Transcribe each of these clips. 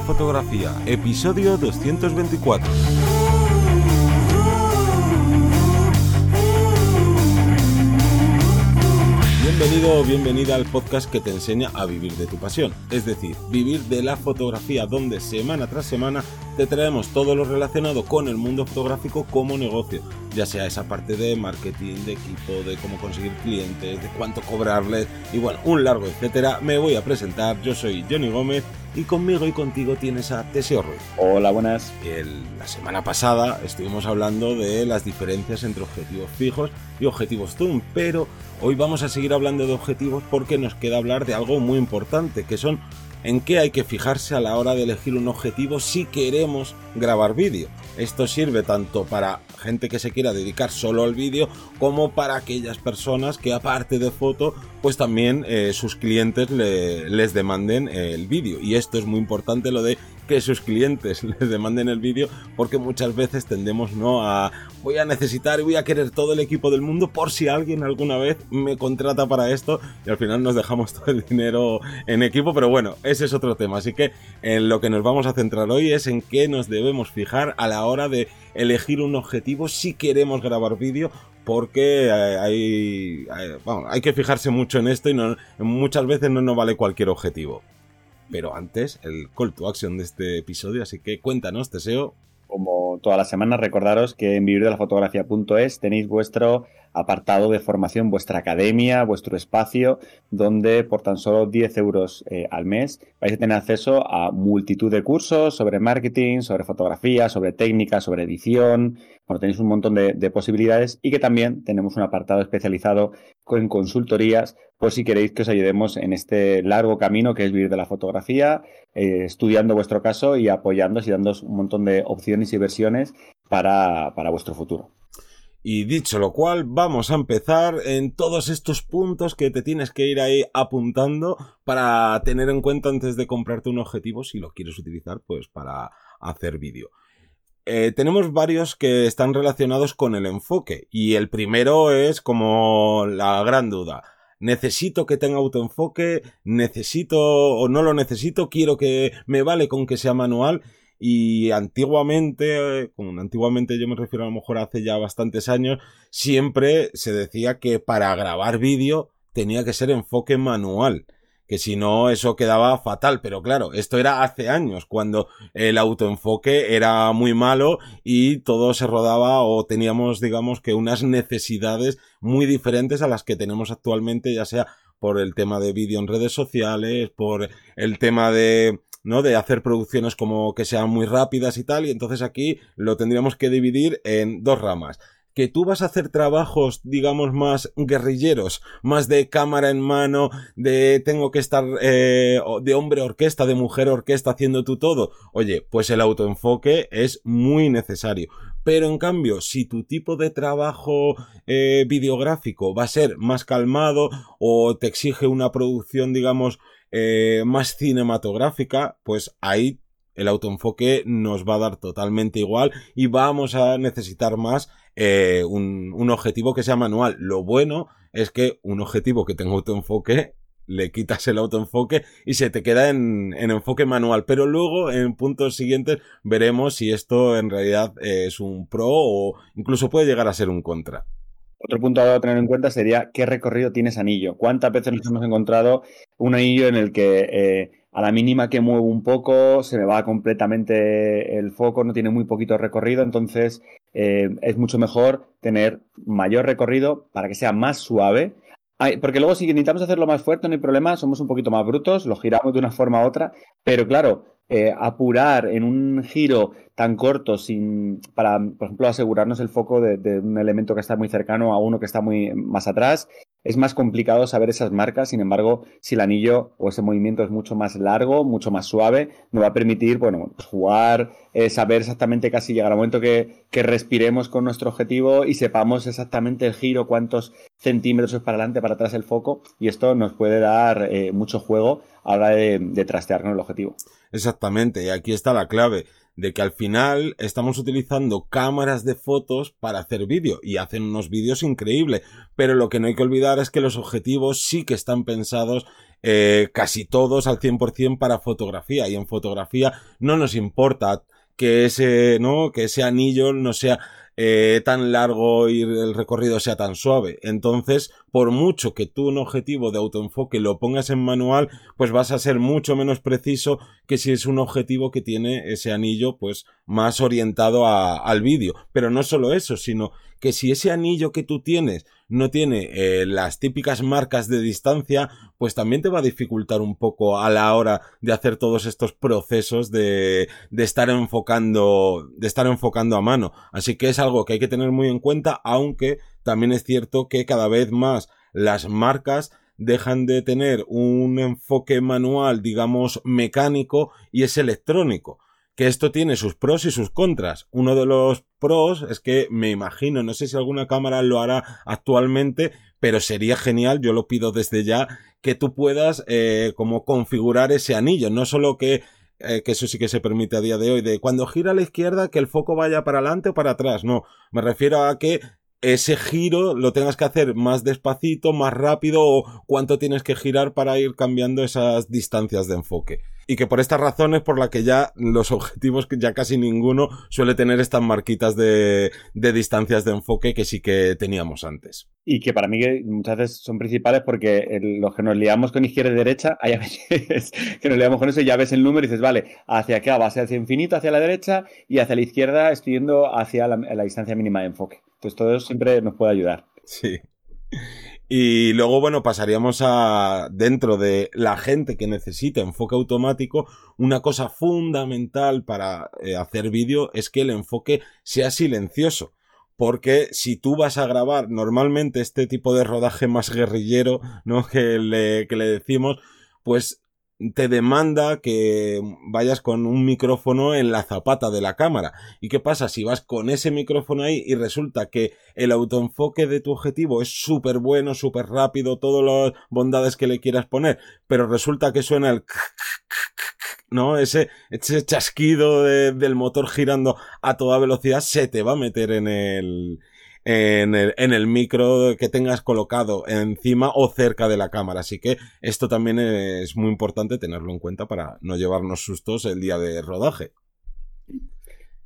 fotografía, episodio 224. Bienvenido o bienvenida al podcast que te enseña a vivir de tu pasión, es decir, vivir de la fotografía donde semana tras semana te traemos todo lo relacionado con el mundo fotográfico como negocio, ya sea esa parte de marketing, de equipo, de cómo conseguir clientes, de cuánto cobrarles y bueno, un largo etcétera. Me voy a presentar, yo soy Johnny Gómez y conmigo y contigo tienes a Teseo Ruiz. Hola, buenas. la semana pasada estuvimos hablando de las diferencias entre objetivos fijos y objetivos zoom, pero hoy vamos a seguir hablando de objetivos porque nos queda hablar de algo muy importante, que son en qué hay que fijarse a la hora de elegir un objetivo si queremos grabar vídeo. Esto sirve tanto para gente que se quiera dedicar solo al vídeo como para aquellas personas que aparte de foto pues también eh, sus clientes les demanden el vídeo y esto es muy importante lo de que sus clientes les demanden el vídeo porque muchas veces tendemos no a voy a necesitar y voy a querer todo el equipo del mundo por si alguien alguna vez me contrata para esto y al final nos dejamos todo el dinero en equipo pero bueno ese es otro tema. Así que en lo que nos vamos a centrar hoy es en qué nos debemos fijar a la hora de elegir un objetivo si queremos grabar vídeo porque eh, hay, hay, que fijarse mucho en esto y no, muchas veces no nos vale cualquier objetivo. Pero antes, el call to action de este episodio, así que cuéntanos, Teseo. Como todas las semanas, recordaros que en vivirdelafotografía.es tenéis vuestro apartado de formación, vuestra academia, vuestro espacio, donde por tan solo 10 euros eh, al mes vais a tener acceso a multitud de cursos sobre marketing, sobre fotografía, sobre técnica, sobre edición. Bueno, tenéis un montón de, posibilidades y que también tenemos un apartado especializado con consultorías, por si queréis que os ayudemos en este largo camino que es vivir de la fotografía, eh, estudiando vuestro caso y apoyándoos y dándoos un montón de opciones y versiones para vuestro futuro. Y dicho lo cual, vamos a empezar en todos estos puntos que te tienes que ir ahí apuntando para tener en cuenta antes de comprarte un objetivo si lo quieres utilizar pues para hacer vídeo. Eh, tenemos varios que están relacionados con el enfoque y el primero es como la gran duda. Necesito que tenga autoenfoque, necesito o no lo necesito, quiero que me vale con que sea manual y antiguamente, como antiguamente yo me refiero a lo mejor hace ya bastantes años, siempre se decía que para grabar vídeo tenía que ser enfoque manual que si no eso quedaba fatal, pero claro, esto era hace años, cuando el autoenfoque era muy malo y todo se rodaba o teníamos, digamos, que unas necesidades muy diferentes a las que tenemos actualmente, ya sea por el tema de vídeo en redes sociales, por el tema de ¿no? De hacer producciones como que sean muy rápidas y tal, y entonces aquí lo tendríamos que dividir en dos ramas. Que tú vas a hacer trabajos, digamos, más guerrilleros, más de cámara en mano, de tengo que estar eh, de hombre orquesta, de mujer orquesta haciendo tú todo. Oye, pues el autoenfoque es muy necesario. Pero en cambio, si tu tipo de trabajo eh, videográfico va a ser más calmado o te exige una producción, digamos, eh, más cinematográfica, pues ahí el autoenfoque nos va a dar totalmente igual y vamos a necesitar más eh, un, objetivo que sea manual. Lo bueno es que un objetivo que tenga autoenfoque le quitas el autoenfoque y se te queda en, enfoque manual. Pero luego, en puntos siguientes, veremos si esto en realidad es un pro o incluso puede llegar a ser un contra. Otro punto a tener en cuenta sería qué recorrido tiene ese anillo. ¿Cuántas veces nos hemos encontrado un anillo en el que eh, a la mínima que muevo un poco se me va completamente el foco, no tiene muy poquito recorrido, entonces eh, es mucho mejor tener mayor recorrido para que sea más suave. porque luego si necesitamos hacerlo más fuerte no hay problema, somos un poquito más brutos, lo giramos de una forma u otra, pero claro, eh, apurar en un giro tan corto sin para, por ejemplo, asegurarnos el foco de, un elemento que está muy cercano a uno que está muy más atrás, es más complicado saber esas marcas. Sin embargo, si el anillo o ese movimiento es mucho más largo, mucho más suave, nos va a permitir, bueno, pues jugar, eh, saber exactamente casi llegar al momento que, que respiremos con nuestro objetivo y sepamos exactamente el giro, cuántos centímetros es para adelante, para atrás el foco, y esto nos puede dar eh, mucho juego a la hora de, de trastear con el objetivo. Exactamente, y aquí está la clave de que al final estamos utilizando cámaras de fotos para hacer vídeo y hacen unos vídeos increíbles, pero lo que no hay que olvidar es que los objetivos sí que están pensados eh, casi todos al 100% para fotografía y en fotografía no nos importa que ese, ¿no? Que ese anillo no sea eh, tan largo y el recorrido sea tan suave. Entonces, por mucho que tú un objetivo de autoenfoque lo pongas en manual, pues vas a ser mucho menos preciso que si es un objetivo que tiene ese anillo pues más orientado al vídeo. Pero no solo eso, sino que si ese anillo que tú tienes no tiene eh, las típicas marcas de distancia, pues también te va a dificultar un poco a la hora de hacer todos estos procesos de, de estar enfocando, de estar enfocando a mano. Así que es algo que hay que tener muy en cuenta, aunque también es cierto que cada vez más las marcas dejan de tener un enfoque manual, digamos, mecánico y es electrónico que esto tiene sus pros y sus contras. Uno de los pros es que me imagino, no sé si alguna cámara lo hará actualmente, pero sería genial, yo lo pido desde ya, que tú puedas eh, como configurar ese anillo, no solo que eh, que eso sí que se permite a día de hoy, de cuando gira a la izquierda que el foco vaya para adelante o para atrás, no, me refiero a que ese giro lo tengas que hacer más despacito, más rápido o cuánto tienes que girar para ir cambiando esas distancias de enfoque. Y que por estas razones por la que ya los objetivos, que ya casi ninguno suele tener estas marquitas de, distancias de enfoque que sí que teníamos antes. Y que para mí muchas veces son principales porque los que nos liamos con izquierda y derecha, hay a veces que nos liamos con eso y ya ves el número y dices, vale, hacia acá va a ser hacia infinito, hacia la derecha y hacia la izquierda estoy yendo hacia la distancia mínima de enfoque. Pues todo eso siempre nos puede ayudar. Sí. Y luego, bueno, pasaríamos a, dentro de la gente que necesita enfoque automático, una cosa fundamental para eh, hacer vídeo es que el enfoque sea silencioso. Porque si tú vas a grabar normalmente este tipo de rodaje más guerrillero, ¿no? Que le, que le decimos, pues te demanda que vayas con un micrófono en la zapata de la cámara. ¿Y qué pasa si vas con ese micrófono ahí y resulta que el autoenfoque de tu objetivo es súper bueno, súper rápido, todas las bondades que le quieras poner, pero resulta que suena el... ¿no? Ese, ese chasquido del motor girando a toda velocidad se te va a meter en el, en el, micro que tengas colocado encima o cerca de la cámara. Así que esto también es muy importante tenerlo en cuenta para no llevarnos sustos el día de rodaje.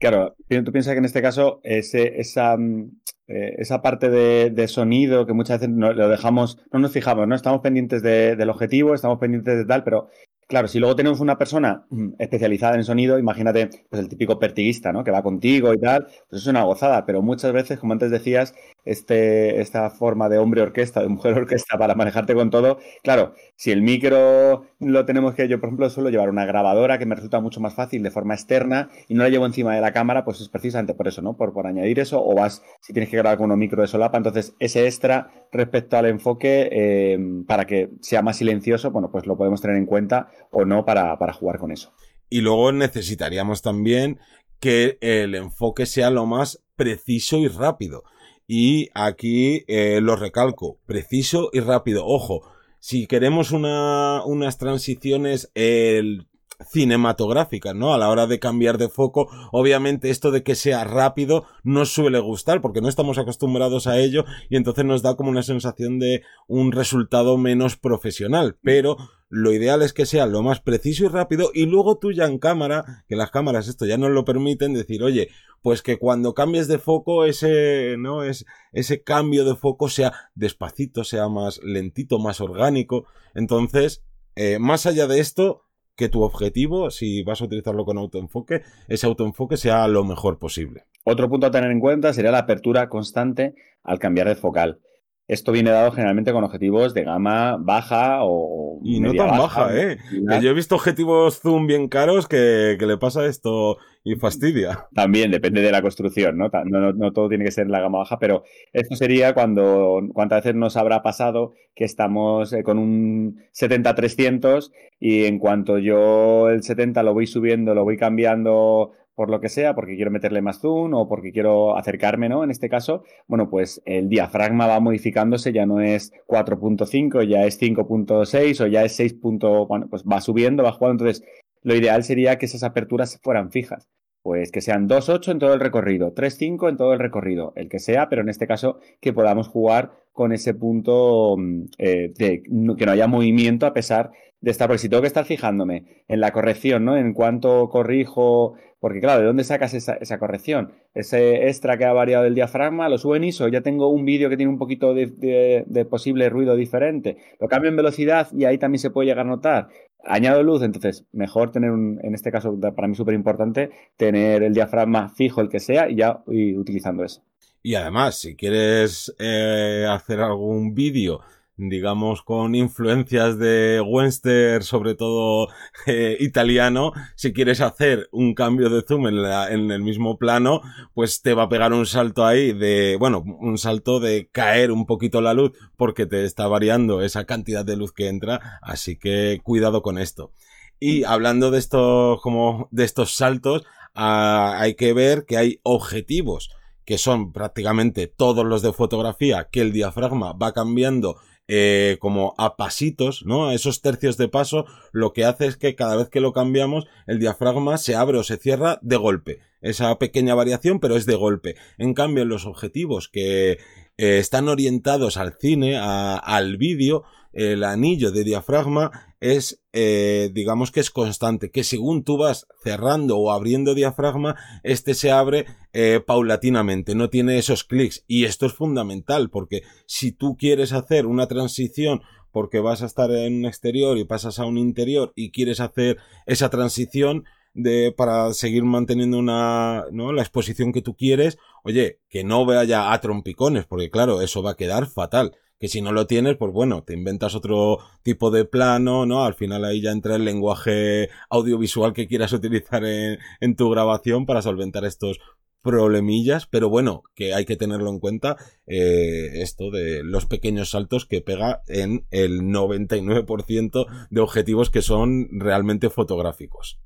Claro, tú piensas que en este caso esa, mm, eh, esa parte de, sonido que muchas veces no, lo dejamos, no nos fijamos, ¿no? Estamos pendientes del objetivo, estamos pendientes de tal, pero Claro, si luego tenemos una persona mm, especializada en sonido, imagínate pues el típico pertiguista, ¿no? Que va contigo y tal, pues es una gozada, pero muchas veces, como antes decías, este, esta forma de hombre orquesta, de mujer orquesta para manejarte con todo, claro, si el micro lo tenemos que, yo por ejemplo suelo llevar una grabadora que me resulta mucho más fácil de forma externa y no la llevo encima de la cámara, pues es precisamente por eso, ¿no? Por, por añadir eso, o vas, si tienes que grabar con un micro de solapa, entonces ese extra respecto al enfoque, eh, para que sea más silencioso, bueno, pues lo podemos tener en cuenta o no para, para jugar con eso. Y luego necesitaríamos también que el enfoque sea lo más preciso y rápido. Y aquí eh, lo recalco, preciso y rápido. Ojo, si queremos una, unas transiciones el, cinematográficas, ¿no? A la hora de cambiar de foco, obviamente esto de que sea rápido no suele gustar porque no estamos acostumbrados a ello y entonces nos da como una sensación de un resultado menos profesional, pero lo ideal es que sea lo más preciso y rápido y luego tú ya en cámara, que las cámaras esto ya nos lo permiten, decir, oye, pues que cuando cambies de foco ese, ¿no? Es, ese cambio de foco sea despacito, sea más lentito, más orgánico. Entonces, eh, más allá de esto, que tu objetivo, si vas a utilizarlo con autoenfoque, ese autoenfoque sea lo mejor posible. Otro punto a tener en cuenta sería la apertura constante al cambiar de focal. Esto viene dado generalmente con objetivos de gama baja o. Y no tan baja, ¿eh? Que yo he visto objetivos zoom bien caros que, le pasa esto y fastidia. También depende de la construcción, ¿no? No, todo tiene que ser la gama baja, pero esto sería cuando. ¿Cuántas veces nos habrá pasado que estamos eh, con un 70-300 y en cuanto yo el 70 lo voy subiendo, lo voy cambiando por lo que sea, porque quiero meterle más zoom o porque quiero acercarme, ¿no? En este caso, bueno, pues el diafragma va modificándose, ya no es 4.5, ya es 5.6 o ya es 6. bueno, pues va subiendo, va jugando. Entonces, lo ideal sería que esas aperturas fueran fijas. Pues que sean 2.8 en todo el recorrido, 3.5 en todo el recorrido, el que sea, pero en este caso que podamos jugar con ese punto mm, eh, de que no haya movimiento a pesar de estar, porque si tengo que estar fijándome en la corrección, ¿no? En cuánto corrijo, porque claro, ¿de dónde sacas esa, esa corrección? Ese extra que ha variado el diafragma, lo subo en ISO, ya tengo un vídeo que tiene un poquito de, de, posible ruido diferente, lo cambio en velocidad y ahí también se puede llegar a notar. Añado luz, entonces mejor tener, un, en este caso para mí súper importante, tener el diafragma fijo, el que sea, y ya y utilizando eso. Y además, si quieres eh, hacer algún vídeo digamos, con influencias de Western, sobre todo eh, italiano, si quieres hacer un cambio de zoom en, la, en, el mismo plano, pues te va a pegar un salto ahí de, bueno, un salto de caer un poquito la luz porque te está variando esa cantidad de luz que entra, así que cuidado con esto. Y hablando de estos, como de estos saltos, ah, hay que ver que hay objetivos que son prácticamente todos los de fotografía, que el diafragma va cambiando eh, como a pasitos, ¿no? Esos tercios de paso, lo que hace es que cada vez que lo cambiamos, el diafragma se abre o se cierra de golpe. Esa pequeña variación, pero es de golpe. En cambio, los objetivos que eh, están orientados al cine, al vídeo, el anillo de diafragma es, eh, digamos que es constante, que según tú vas cerrando o abriendo diafragma, este se abre eh, paulatinamente, no tiene esos clics. Y esto es fundamental, porque si tú quieres hacer una transición porque vas a estar en un exterior y pasas a un interior y quieres hacer esa transición, de para seguir manteniendo una no la exposición que tú quieres oye que no vaya a trompicones porque claro eso va a quedar fatal que si no lo tienes, pues bueno, te inventas otro tipo de plano, ¿no? Al final ahí ya entra el lenguaje audiovisual que quieras utilizar en, tu grabación para solventar estos problemillas, pero bueno, que hay que tenerlo en cuenta eh, esto de los pequeños saltos que pega en el 99% de objetivos que son realmente fotográficos.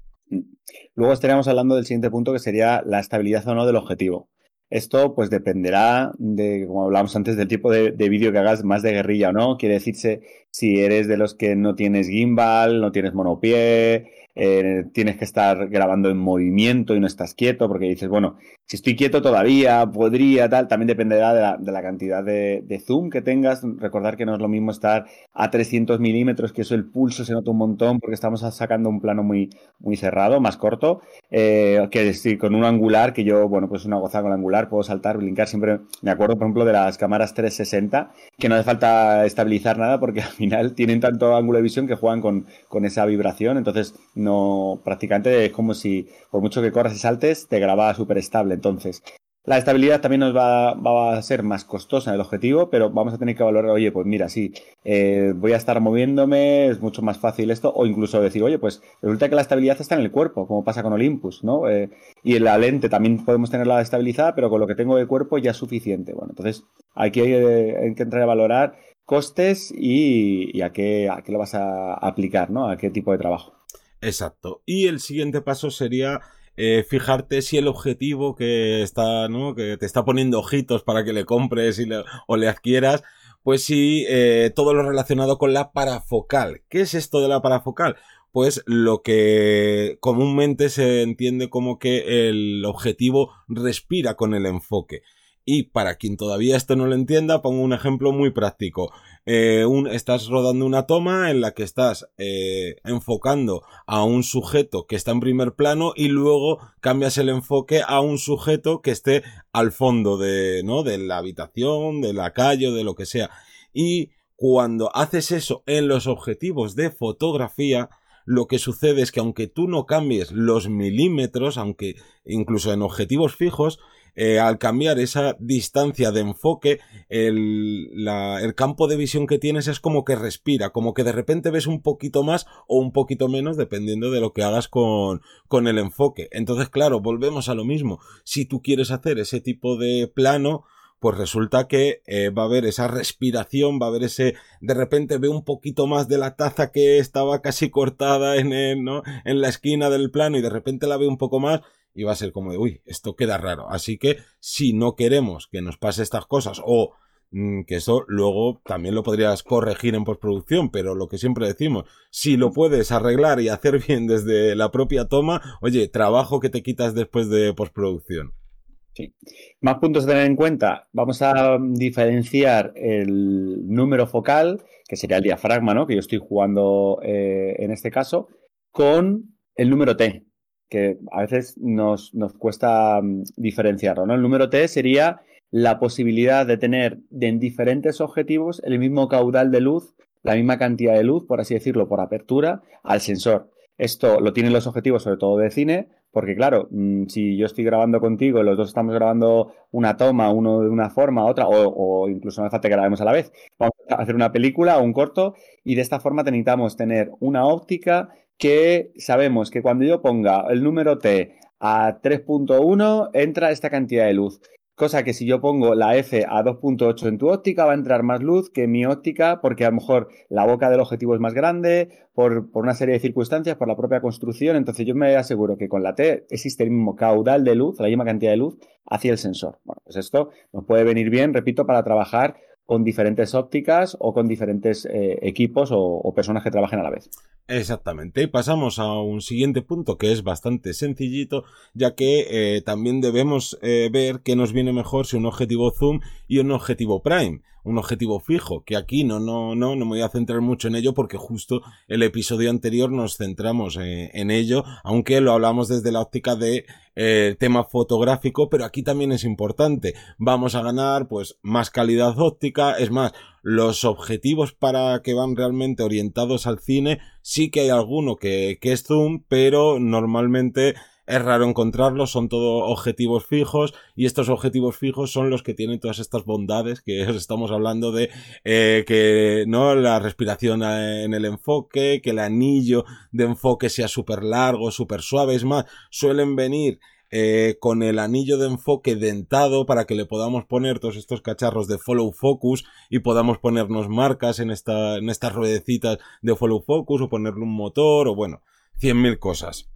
Luego estaríamos hablando del siguiente punto que sería la estabilidad o no del objetivo. Esto pues dependerá de, como hablábamos antes, del tipo de, de vídeo que hagas más de guerrilla o no. Quiere decirse si eres de los que no tienes gimbal, no tienes monopié, eh, tienes que estar grabando en movimiento y no estás quieto, porque dices, bueno, si estoy quieto todavía, podría, tal, también dependerá de la, de la cantidad de, zoom que tengas. Recordar que no es lo mismo estar a 300 milímetros, que eso el pulso se nota un montón porque estamos sacando un plano muy, muy cerrado, más corto, eh, que si con un angular, que yo, bueno, pues una gozada con el angular, puedo saltar, brincar, siempre me acuerdo, por ejemplo, de las cámaras 360, que no hace falta estabilizar nada porque al final tienen tanto ángulo de visión que juegan con, con esa vibración, entonces no, prácticamente es como si por mucho que corras y saltes, te graba súper estable. Entonces, la estabilidad también nos va, a ser más costosa el objetivo, pero vamos a tener que valorar, oye, pues mira, sí, eh, voy a estar moviéndome, es mucho más fácil esto, o incluso decir, oye, pues resulta que la estabilidad está en el cuerpo, como pasa con Olympus, ¿no? Eh, y en la lente también podemos tenerla estabilizada, pero con lo que tengo de cuerpo ya es suficiente. Bueno, entonces aquí hay, que entrar a valorar costes y, a, qué, a qué lo vas a aplicar, ¿no? A qué tipo de trabajo. Exacto. Y el siguiente paso sería eh, fijarte si el objetivo que está, ¿no? Que te está poniendo ojitos para que le compres y o le adquieras, pues sí, eh, todo lo relacionado con la parafocal. ¿Qué es esto de la parafocal? Pues lo que comúnmente se entiende como que el objetivo respira con el enfoque. Y para quien todavía esto no lo entienda, pongo un ejemplo muy práctico. Eh, estás rodando una toma en la que estás eh, enfocando a un sujeto que está en primer plano y luego cambias el enfoque a un sujeto que esté al fondo de, ¿no? de la habitación, de la calle de lo que sea. Y cuando haces eso en los objetivos de fotografía, lo que sucede es que aunque tú no cambies los milímetros, aunque incluso en objetivos fijos, eh, al cambiar esa distancia de enfoque, el, campo de visión que tienes es como que respira, como que de repente ves un poquito más o un poquito menos dependiendo de lo que hagas con, el enfoque. Entonces, claro, volvemos a lo mismo. Si tú quieres hacer ese tipo de plano, pues resulta que eh, va a haber esa respiración, va a haber ese, de repente ve un poquito más de la taza que estaba casi cortada en, en la esquina del plano y de repente la ve un poco más y va a ser como de, uy, esto queda raro. Así que si no queremos que nos pase estas cosas o mm, que eso luego también lo podrías corregir en postproducción, pero lo que siempre decimos, si lo puedes arreglar y hacer bien desde la propia toma, oye, trabajo que te quitas después de postproducción. Sí. Más puntos a tener en cuenta. Vamos a diferenciar el número focal, que sería el diafragma, ¿no? Que yo estoy jugando eh, en este caso, con el número T, que a veces nos, nos cuesta mm, diferenciarlo, ¿no? El número T sería la posibilidad de tener en diferentes objetivos el mismo caudal de luz, la misma cantidad de luz, por así decirlo, por apertura, al sensor. Esto lo tienen los objetivos, sobre todo de cine, porque claro, mm, si yo estoy grabando contigo, los dos estamos grabando una toma, uno de una forma, otra, o, incluso no hace falta que grabemos a la vez. Vamos a hacer una película o un corto y de esta forma necesitamos tener una óptica que sabemos que cuando yo ponga el número T a 3.1 entra esta cantidad de luz. Cosa que si yo pongo la F a 2.8 en tu óptica va a entrar más luz que en mi óptica porque a lo mejor la boca del objetivo es más grande, por, por, una serie de circunstancias, por la propia construcción. Entonces yo me aseguro que con la T existe el mismo caudal de luz, la misma cantidad de luz hacia el sensor. Bueno, pues esto nos puede venir bien, repito, para trabajar con diferentes ópticas o con diferentes eh, equipos o, personas que trabajen a la vez. Exactamente. Y pasamos a un siguiente punto que es bastante sencillito, ya que eh, también debemos eh, ver qué nos viene mejor si un objetivo zoom y un objetivo prime un objetivo fijo, que aquí no, no, no, no me voy a centrar mucho en ello porque justo el episodio anterior nos centramos eh, en ello, aunque lo hablamos desde la óptica de eh, tema fotográfico, pero aquí también es importante. Vamos a ganar pues más calidad óptica, es más, los objetivos para que van realmente orientados al cine, sí que hay alguno que, que es zoom, pero normalmente es raro encontrarlos, son todos objetivos fijos y estos objetivos fijos son los que tienen todas estas bondades que os estamos hablando de eh, que no la respiración eh, en el enfoque, que el anillo de enfoque sea súper largo, súper suave, es más, suelen venir eh, con el anillo de enfoque dentado para que le podamos poner todos estos cacharros de follow focus y podamos ponernos marcas en, esta, en estas ruedecitas de follow focus o ponerle un motor o bueno, cien mil cosas.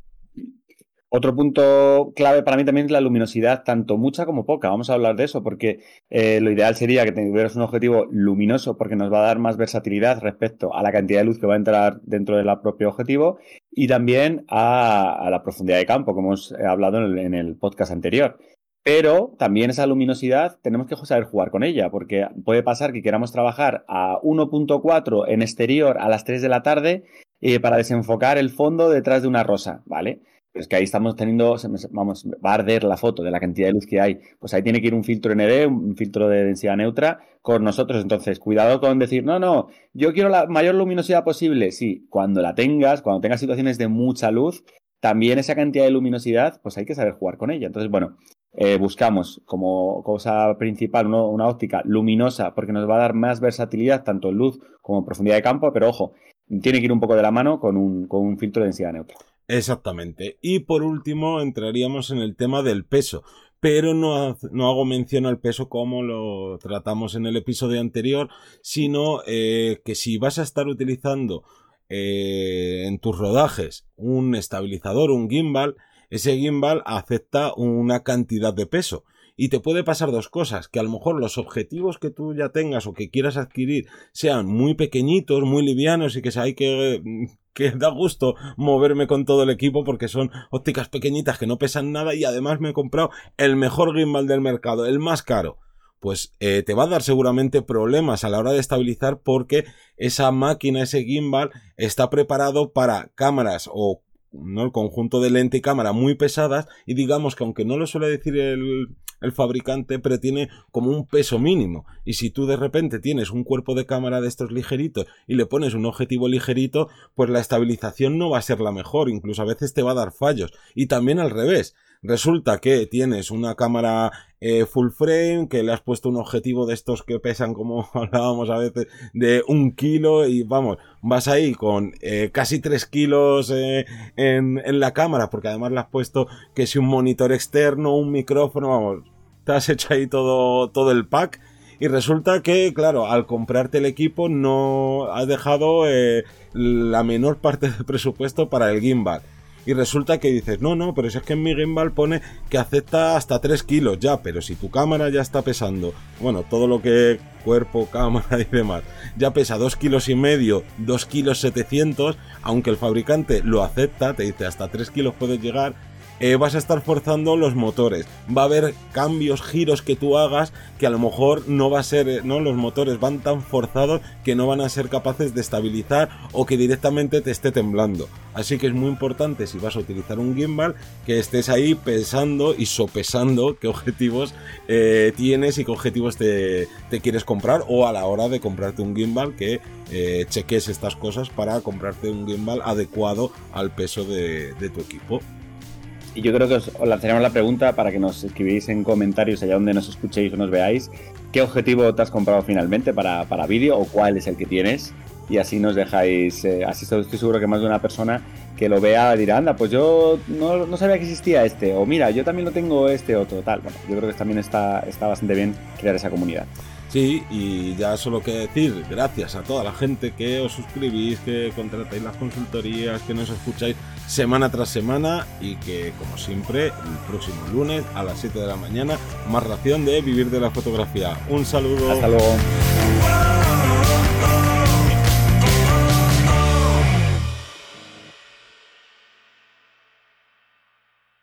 Otro punto clave para mí también es la luminosidad, tanto mucha como poca. Vamos a hablar de eso porque eh, lo ideal sería que tuvieras un objetivo luminoso porque nos va a dar más versatilidad respecto a la cantidad de luz que va a entrar dentro del propio objetivo y también a, la profundidad de campo, como hemos hablado en el, en el podcast anterior. Pero también esa luminosidad tenemos que saber jugar con ella, porque puede pasar que queramos trabajar a 1.4 en exterior a las 3 de la tarde eh, para desenfocar el fondo detrás de una rosa, ¿vale? Es que ahí estamos teniendo, vamos, va a arder la foto de la cantidad de luz que hay. Pues ahí tiene que ir un filtro ND, un filtro de densidad neutra con nosotros. Entonces, cuidado con decir, no, no, yo quiero la mayor luminosidad posible. Sí, cuando la tengas, cuando tengas situaciones de mucha luz, también esa cantidad de luminosidad, pues hay que saber jugar con ella. Entonces, bueno, eh, buscamos como cosa principal una óptica luminosa porque nos va a dar más versatilidad tanto en luz como en profundidad de campo, pero ojo, tiene que ir un poco de la mano con un, con un filtro de densidad neutra. Exactamente. Y por último entraríamos en el tema del peso. Pero no, no hago mención al peso como lo tratamos en el episodio anterior, sino eh, que si vas a estar utilizando eh, en tus rodajes un estabilizador, un gimbal, ese gimbal acepta una cantidad de peso. Y te puede pasar dos cosas, que a lo mejor los objetivos que tú ya tengas o que quieras adquirir sean muy pequeñitos, muy livianos y que hay que que da gusto moverme con todo el equipo porque son ópticas pequeñitas que no pesan nada y además me he comprado el mejor gimbal del mercado, el más caro. Pues eh, te va a dar seguramente problemas a la hora de estabilizar porque esa máquina, ese gimbal, está preparado para cámaras o ¿no? el conjunto de lente y cámara muy pesadas y digamos que aunque no lo suele decir el, el fabricante, pero tiene como un peso mínimo. Y si tú de repente tienes un cuerpo de cámara de estos ligeritos y le pones un objetivo ligerito, pues la estabilización no va a ser la mejor, incluso a veces te va a dar fallos. Y también al revés. Resulta que tienes una cámara eh, full frame, que le has puesto un objetivo de estos que pesan, como hablábamos a veces, de un kilo y vamos, vas ahí con eh, casi tres kilos eh, en, la cámara, porque además le has puesto que si un monitor externo, un micrófono, vamos, te has hecho ahí todo, todo el pack. Y resulta que, claro, al comprarte el equipo no has dejado la menor parte del presupuesto para el gimbal y resulta que dices, no, no, pero si es que en mi gimbal pone que acepta hasta 3 kilos ya, pero si tu cámara ya está pesando, bueno, todo lo que cuerpo, cámara y demás, ya pesa 2 kilos y medio, 2 kilos 700, aunque el fabricante lo acepta, te dice hasta 3 kilos puedes llegar, eh, vas a estar forzando los motores, va a haber cambios, giros que tú hagas que a lo mejor no va a ser, eh, no, los motores van tan forzados que no van a ser capaces de estabilizar o que directamente te esté temblando. Así que es muy importante si vas a utilizar un gimbal que estés ahí pensando y sopesando qué objetivos eh, tienes y qué objetivos te, quieres comprar o a la hora de comprarte un gimbal que cheques estas cosas para comprarte un gimbal adecuado al peso de tu equipo. Y yo creo que os, lanzaremos la pregunta para que nos escribáis en comentarios allá donde nos escuchéis o nos veáis. ¿Qué objetivo te has comprado finalmente para, para vídeo o cuál es el que tienes? Y así nos dejáis, eh, así estoy seguro que más de una persona que lo vea dirá, anda, pues yo no, no, sabía que existía este, o mira, yo también lo tengo este otro, tal. Bueno, yo creo que también está, está bastante bien crear esa comunidad. Sí, y ya solo que decir, gracias a toda la gente que os suscribís, que contratáis las consultorías, que nos escucháis semana tras semana y que, como siempre, el próximo lunes a las 7 de la mañana, más ración de vivir de la fotografía. Un saludo. Hasta luego.